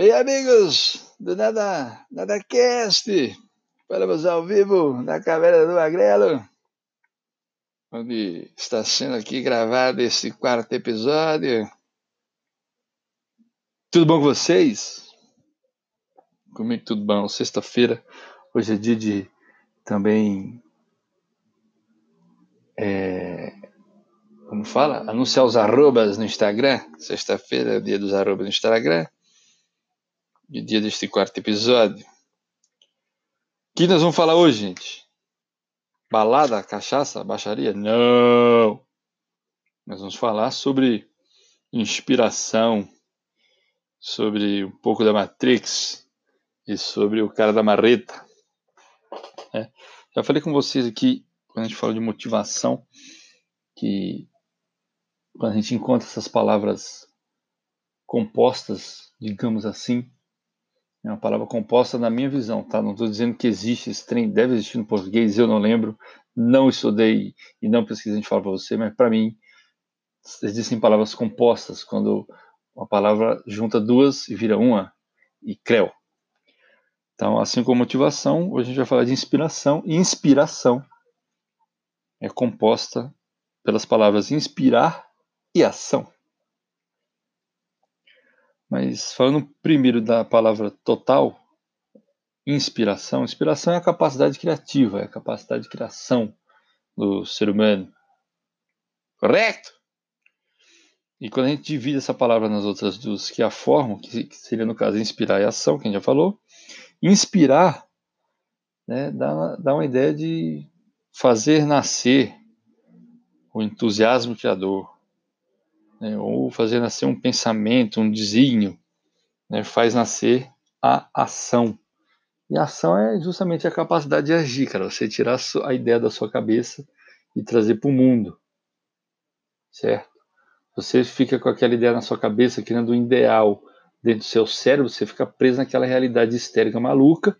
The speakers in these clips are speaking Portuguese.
Bem, amigos do Nada, Nada Cast, falamos ao vivo na Caverna do Magrelo, onde está sendo aqui gravado esse quarto episódio. Tudo bom com vocês? Comigo tudo bom. Sexta-feira, hoje é dia de também. É, como fala? Anunciar os arrobas no Instagram. Sexta-feira é o dia dos arrobas no Instagram. E dia deste quarto episódio. O que nós vamos falar hoje, gente? Balada, cachaça, baixaria? Não! Nós vamos falar sobre inspiração sobre um pouco da Matrix e sobre o cara da marreta. É. Já falei com vocês aqui, quando a gente fala de motivação, que quando a gente encontra essas palavras compostas, digamos assim, é uma palavra composta na minha visão, tá? Não estou dizendo que existe esse trem, deve existir no português, eu não lembro, não estudei e não pesquisei, a gente fala para você, mas para mim existem palavras compostas quando uma palavra junta duas e vira uma, e creu. Então, assim como motivação, hoje a gente vai falar de inspiração, e inspiração é composta pelas palavras inspirar e ação. Mas falando primeiro da palavra total, inspiração, inspiração é a capacidade criativa, é a capacidade de criação do ser humano. Correto? E quando a gente divide essa palavra nas outras duas que a formam, que seria no caso inspirar e ação, que a gente já falou, inspirar né, dá, dá uma ideia de fazer nascer o entusiasmo criador, né, ou fazer nascer um pensamento, um desígnio, né, faz nascer a ação. E a ação é justamente a capacidade de agir, cara. Você tirar a ideia da sua cabeça e trazer para o mundo, certo? Você fica com aquela ideia na sua cabeça, criando um ideal dentro do seu cérebro, você fica preso naquela realidade histérica maluca,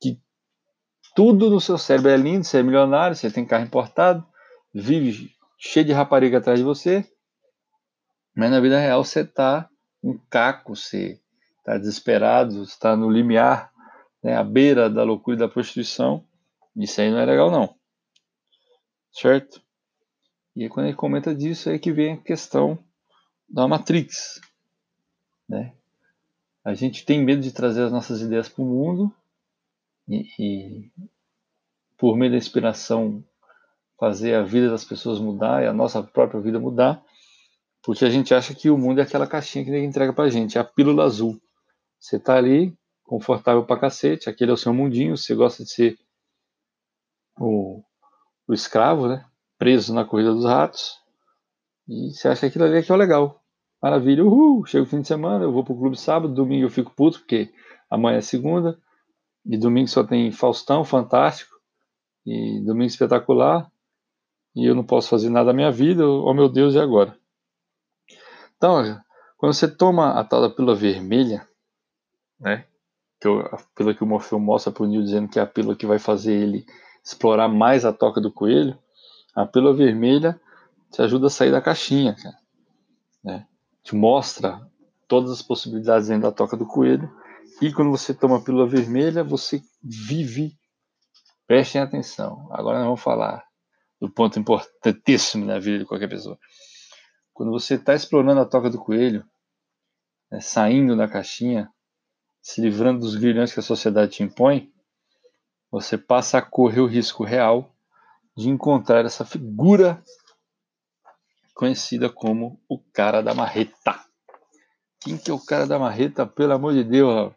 que tudo no seu cérebro é lindo, você é milionário, você tem carro importado, vive cheio de rapariga atrás de você, mas na vida real você está um caco, você está desesperado, está no limiar, né, à beira da loucura e da prostituição. Isso aí não é legal não. Certo? E aí, quando ele comenta disso, é que vem a questão da Matrix. Né? A gente tem medo de trazer as nossas ideias para o mundo e, e, por meio da inspiração, fazer a vida das pessoas mudar e a nossa própria vida mudar, porque a gente acha que o mundo é aquela caixinha que ninguém entrega para a gente, é a pílula azul. Você está ali, confortável para cacete, aquele é o seu mundinho, você gosta de ser o, o escravo, né? preso na corrida dos ratos. E você acha que aquilo ali é que é o legal. Maravilha, uhul, chega o fim de semana, eu vou pro clube sábado, domingo eu fico puto, porque amanhã é segunda, e domingo só tem Faustão, fantástico, e domingo espetacular, e eu não posso fazer nada da minha vida, oh meu Deus, e agora? Então, quando você toma a tal da pílula vermelha, né, que eu, a pílula que o Morfeu mostra pro Nil dizendo que é a pílula que vai fazer ele explorar mais a toca do coelho, a pílula vermelha te ajuda a sair da caixinha, cara. Né? Te mostra todas as possibilidades dentro da toca do coelho. E quando você toma a pílula vermelha, você vive. Prestem atenção. Agora nós vamos falar do ponto importantíssimo na vida de qualquer pessoa. Quando você está explorando a toca do coelho, né, saindo da caixinha, se livrando dos grilhões que a sociedade te impõe, você passa a correr o risco real de encontrar essa figura conhecida como o cara da marreta. Quem que é o cara da marreta, pelo amor de Deus? Não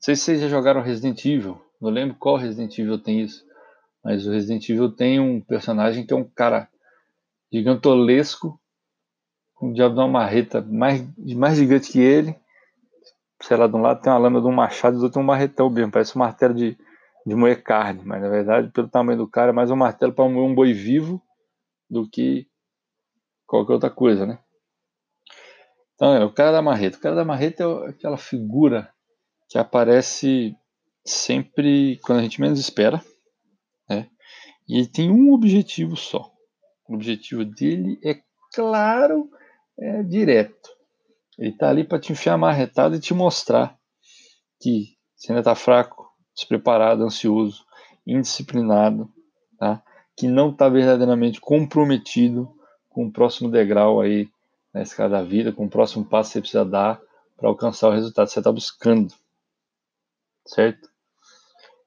sei se vocês já jogaram Resident Evil, não lembro qual Resident Evil tem isso, mas o Resident Evil tem um personagem que é um cara gigantolesco, um diabo de uma marreta mais, mais gigante que ele. Sei lá, de um lado tem uma lâmina de um machado, do outro tem um marretão mesmo, parece um martelo de, de moer carne, mas na verdade, pelo tamanho do cara, é mais um martelo para moer um boi vivo do que qualquer outra coisa, né? Então, é o cara da marreta. O cara da marreta é aquela figura que aparece sempre quando a gente menos espera, né? E ele tem um objetivo só. O objetivo dele é claro, é direto. Ele tá ali para te enfiar marretada e te mostrar que você ainda tá fraco, despreparado, ansioso, indisciplinado, tá? Que não está verdadeiramente comprometido com o próximo degrau aí na escada da vida, com o próximo passo que você precisa dar para alcançar o resultado que você está buscando, certo?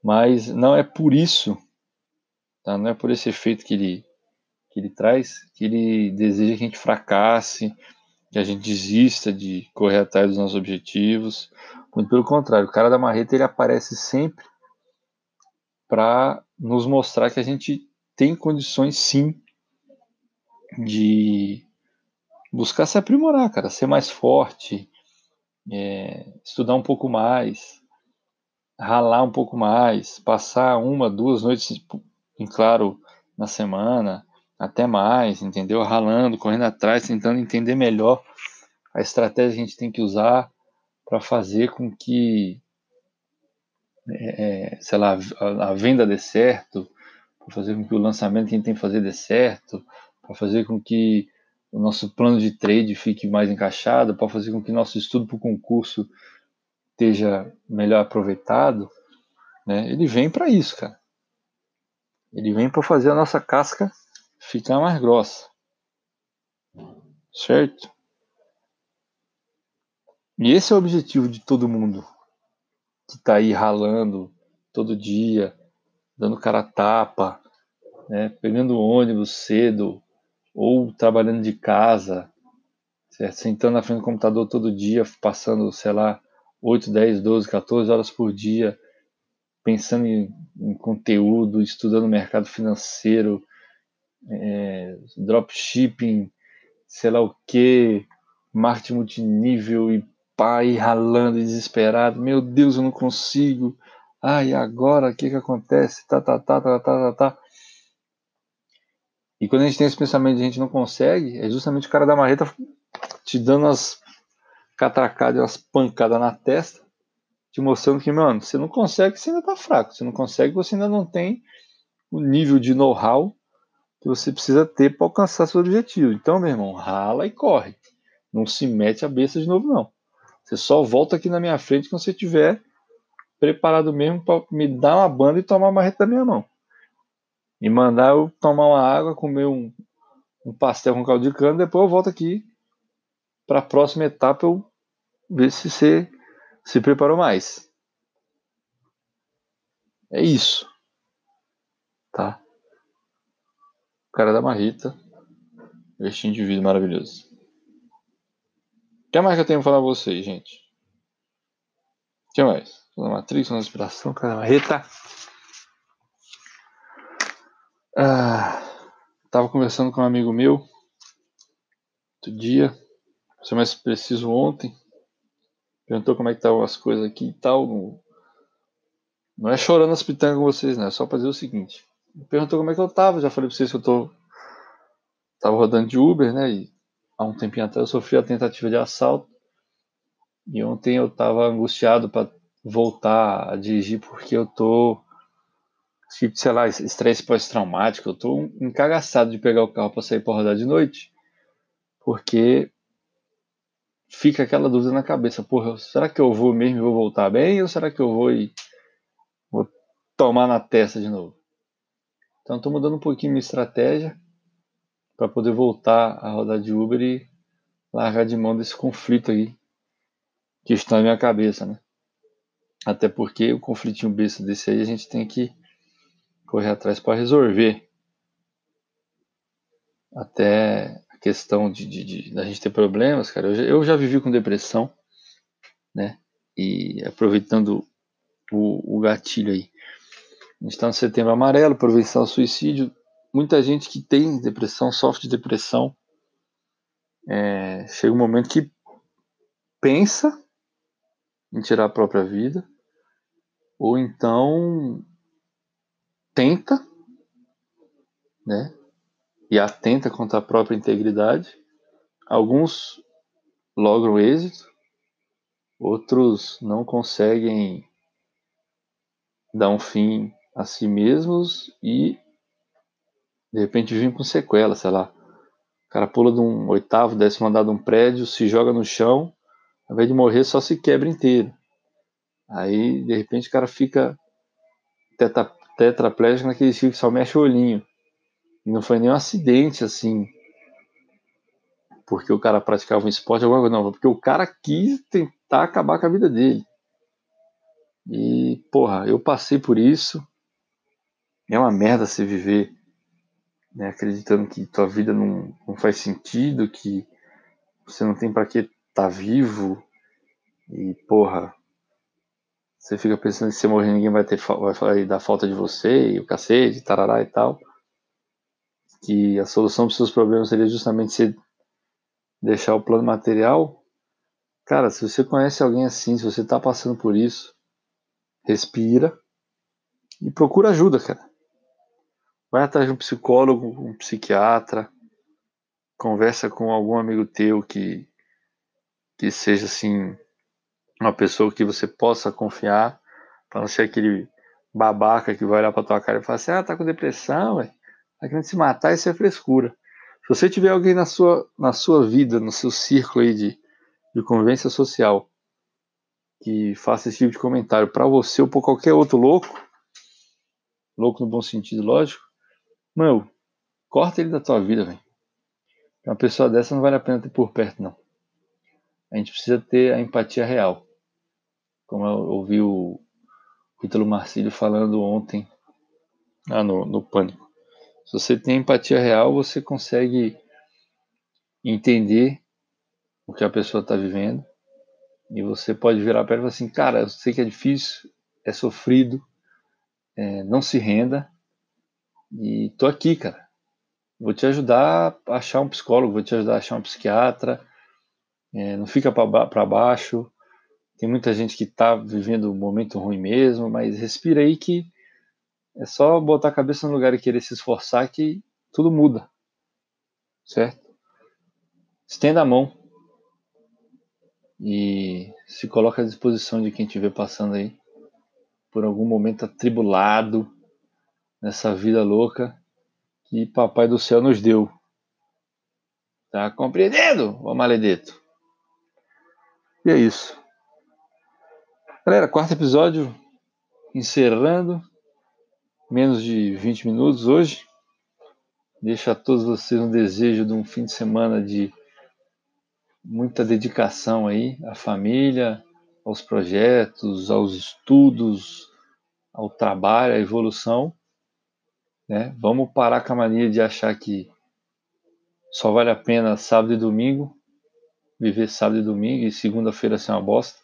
Mas não é por isso, tá? Não é por esse efeito que ele ele traz que ele deseja que a gente fracasse, que a gente desista de correr atrás dos nossos objetivos. Muito pelo contrário, o cara da marreta ele aparece sempre para nos mostrar que a gente tem condições sim de buscar se aprimorar, cara, ser mais forte, é, estudar um pouco mais, ralar um pouco mais, passar uma, duas noites, em claro, na semana, até mais, entendeu? Ralando, correndo atrás, tentando entender melhor a estratégia que a gente tem que usar para fazer com que, é, é sei lá, a, a venda dê certo, para fazer com que o lançamento que a gente tem que fazer dê certo, para fazer com que o nosso plano de trade fique mais encaixado, para fazer com que nosso estudo para o concurso esteja melhor aproveitado, né? Ele vem para isso, cara. Ele vem para fazer a nossa casca ficar mais grossa. Certo? E esse é o objetivo de todo mundo que está aí ralando todo dia, dando cara tapa, né, pegando ônibus cedo ou trabalhando de casa, certo? sentando na frente do computador todo dia, passando, sei lá, 8, 10, 12, 14 horas por dia, pensando em, em conteúdo, estudando mercado financeiro, é, dropshipping, sei lá o que, marketing multinível e pai ralando desesperado. Meu Deus, eu não consigo. Ai, agora o que que acontece? Tá, tá, tá, tá, tá, tá, tá. E quando a gente tem esse pensamento de a gente não consegue, é justamente o cara da marreta te dando as catracadas, umas pancadas na testa, te mostrando que, mano, você não consegue, você ainda tá fraco. Você não consegue, você ainda não tem o nível de know-how que você precisa ter para alcançar seu objetivo. Então, meu irmão, rala e corre. Não se mete a besta de novo, não. Você só volta aqui na minha frente quando você estiver preparado mesmo para me dar uma banda e tomar uma reta da minha mão. E mandar eu tomar uma água, comer um, um pastel com caldo de cana, depois eu volto aqui para a próxima etapa eu ver se você se preparou mais. É isso. Tá? Cara da marrita. Este indivíduo maravilhoso. O que mais que eu tenho pra falar pra vocês, gente? O que mais? Na Matrix, na inspiração, cara da marreta. Ah, tava conversando com um amigo meu outro dia, ser mais preciso ontem. Perguntou como é que estavam as coisas aqui e tal. Não, não é chorando as pitangas com vocês, né? É só pra dizer o seguinte perguntou como é que eu tava. Já falei pra vocês que eu tô. Tava rodando de Uber, né? E há um tempinho atrás eu sofri a tentativa de assalto. E ontem eu tava angustiado para voltar a dirigir porque eu tô. Sei lá, estresse pós-traumático. Eu tô encagaçado de pegar o carro para sair para rodar de noite. Porque fica aquela dúvida na cabeça. Porra, será que eu vou mesmo e vou voltar bem? Ou será que eu vou e vou tomar na testa de novo? Então estou mudando um pouquinho minha estratégia para poder voltar a rodar de Uber e largar de mão desse conflito aí que está na minha cabeça, né? Até porque o conflitinho besta desse aí a gente tem que correr atrás para resolver. Até a questão de, de, de, da gente ter problemas, cara. Eu já, eu já vivi com depressão, né? E aproveitando o, o gatilho aí. A gente está no setembro amarelo, prevenção ao suicídio. Muita gente que tem depressão, sofre de depressão, é, chega um momento que pensa em tirar a própria vida, ou então tenta, né, e atenta contra a própria integridade. Alguns logram êxito, outros não conseguem dar um fim a si mesmos e de repente vivem com sequela, sei lá. O cara pula de um oitavo, décimo andar de um prédio, se joga no chão, ao invés de morrer, só se quebra inteiro. Aí, de repente, o cara fica teta, tetraplégico naquele estilo que só mexe o olhinho. E não foi nenhum acidente, assim, porque o cara praticava um esporte, alguma coisa, não, porque o cara quis tentar acabar com a vida dele. E, porra, eu passei por isso. É uma merda se viver né, acreditando que tua vida não, não faz sentido, que você não tem para que tá vivo. E, porra, você fica pensando que se você morrer ninguém vai, ter, vai dar falta de você, e o cacete, tarará e tal. Que a solução para seus problemas seria justamente você deixar o plano material. Cara, se você conhece alguém assim, se você está passando por isso, respira e procura ajuda, cara. Vai atrás de um psicólogo, um psiquiatra, conversa com algum amigo teu que, que seja assim uma pessoa que você possa confiar, para não ser aquele babaca que vai olhar para tua cara e falar assim: "Ah, tá com depressão, velho. Tá querendo se matar, isso é frescura". Se você tiver alguém na sua na sua vida, no seu círculo aí de de convivência social que faça esse tipo de comentário para você ou para qualquer outro louco, louco no bom sentido, lógico, meu, corta ele da tua vida, velho. Uma pessoa dessa não vale a pena ter por perto, não. A gente precisa ter a empatia real. Como eu ouvi o Ítalo Marcílio falando ontem ah, no, no Pânico. Se você tem empatia real, você consegue entender o que a pessoa está vivendo e você pode virar ela e falar assim, cara, eu sei que é difícil, é sofrido, é, não se renda e tô aqui, cara. Vou te ajudar a achar um psicólogo, vou te ajudar a achar um psiquiatra. É, não fica para baixo. Tem muita gente que está vivendo um momento ruim mesmo, mas respira aí que é só botar a cabeça no lugar e querer se esforçar que tudo muda. Certo? Estenda a mão e se coloca à disposição de quem estiver passando aí por algum momento atribulado nessa vida louca que Papai do Céu nos deu. Tá compreendendo, ô maledeto? E é isso. Galera, quarto episódio encerrando. Menos de 20 minutos hoje. Deixo a todos vocês um desejo de um fim de semana de muita dedicação aí à família, aos projetos, aos estudos, ao trabalho, à evolução. Né? Vamos parar com a mania de achar que só vale a pena sábado e domingo, viver sábado e domingo e segunda-feira ser uma bosta.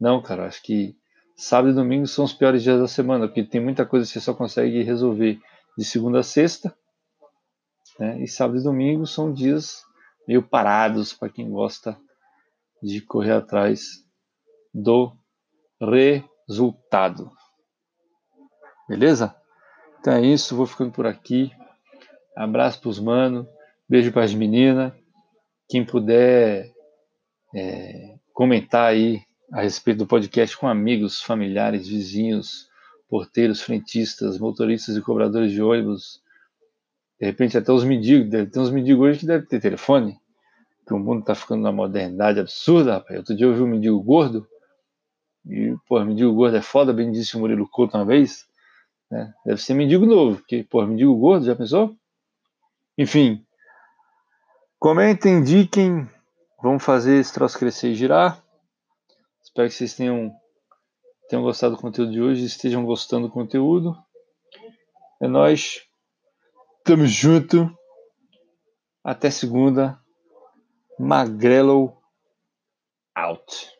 Não, cara, acho que sábado e domingo são os piores dias da semana, porque tem muita coisa que você só consegue resolver de segunda a sexta. Né? E sábado e domingo são dias meio parados para quem gosta de correr atrás do resultado. Beleza? Então é isso, vou ficando por aqui. Abraço para os manos, beijo para as meninas. Quem puder é, comentar aí a respeito do podcast com amigos, familiares, vizinhos, porteiros, frentistas, motoristas e cobradores de ônibus, de repente até os mendigos, deve ter uns mendigos hoje que devem ter telefone, que o mundo está ficando na modernidade absurda, rapaz. Outro dia eu vi um mendigo gordo, e, pô, mendigo gordo é foda, bem disse o Murilo Couto uma vez, né? Deve ser mendigo novo, porque, pô, mendigo gordo, já pensou? Enfim, comentem, indiquem, vamos fazer esse troço crescer e girar. Espero que vocês tenham, tenham gostado do conteúdo de hoje, estejam gostando do conteúdo. É nóis. Tamo junto. Até segunda. Magrelo out.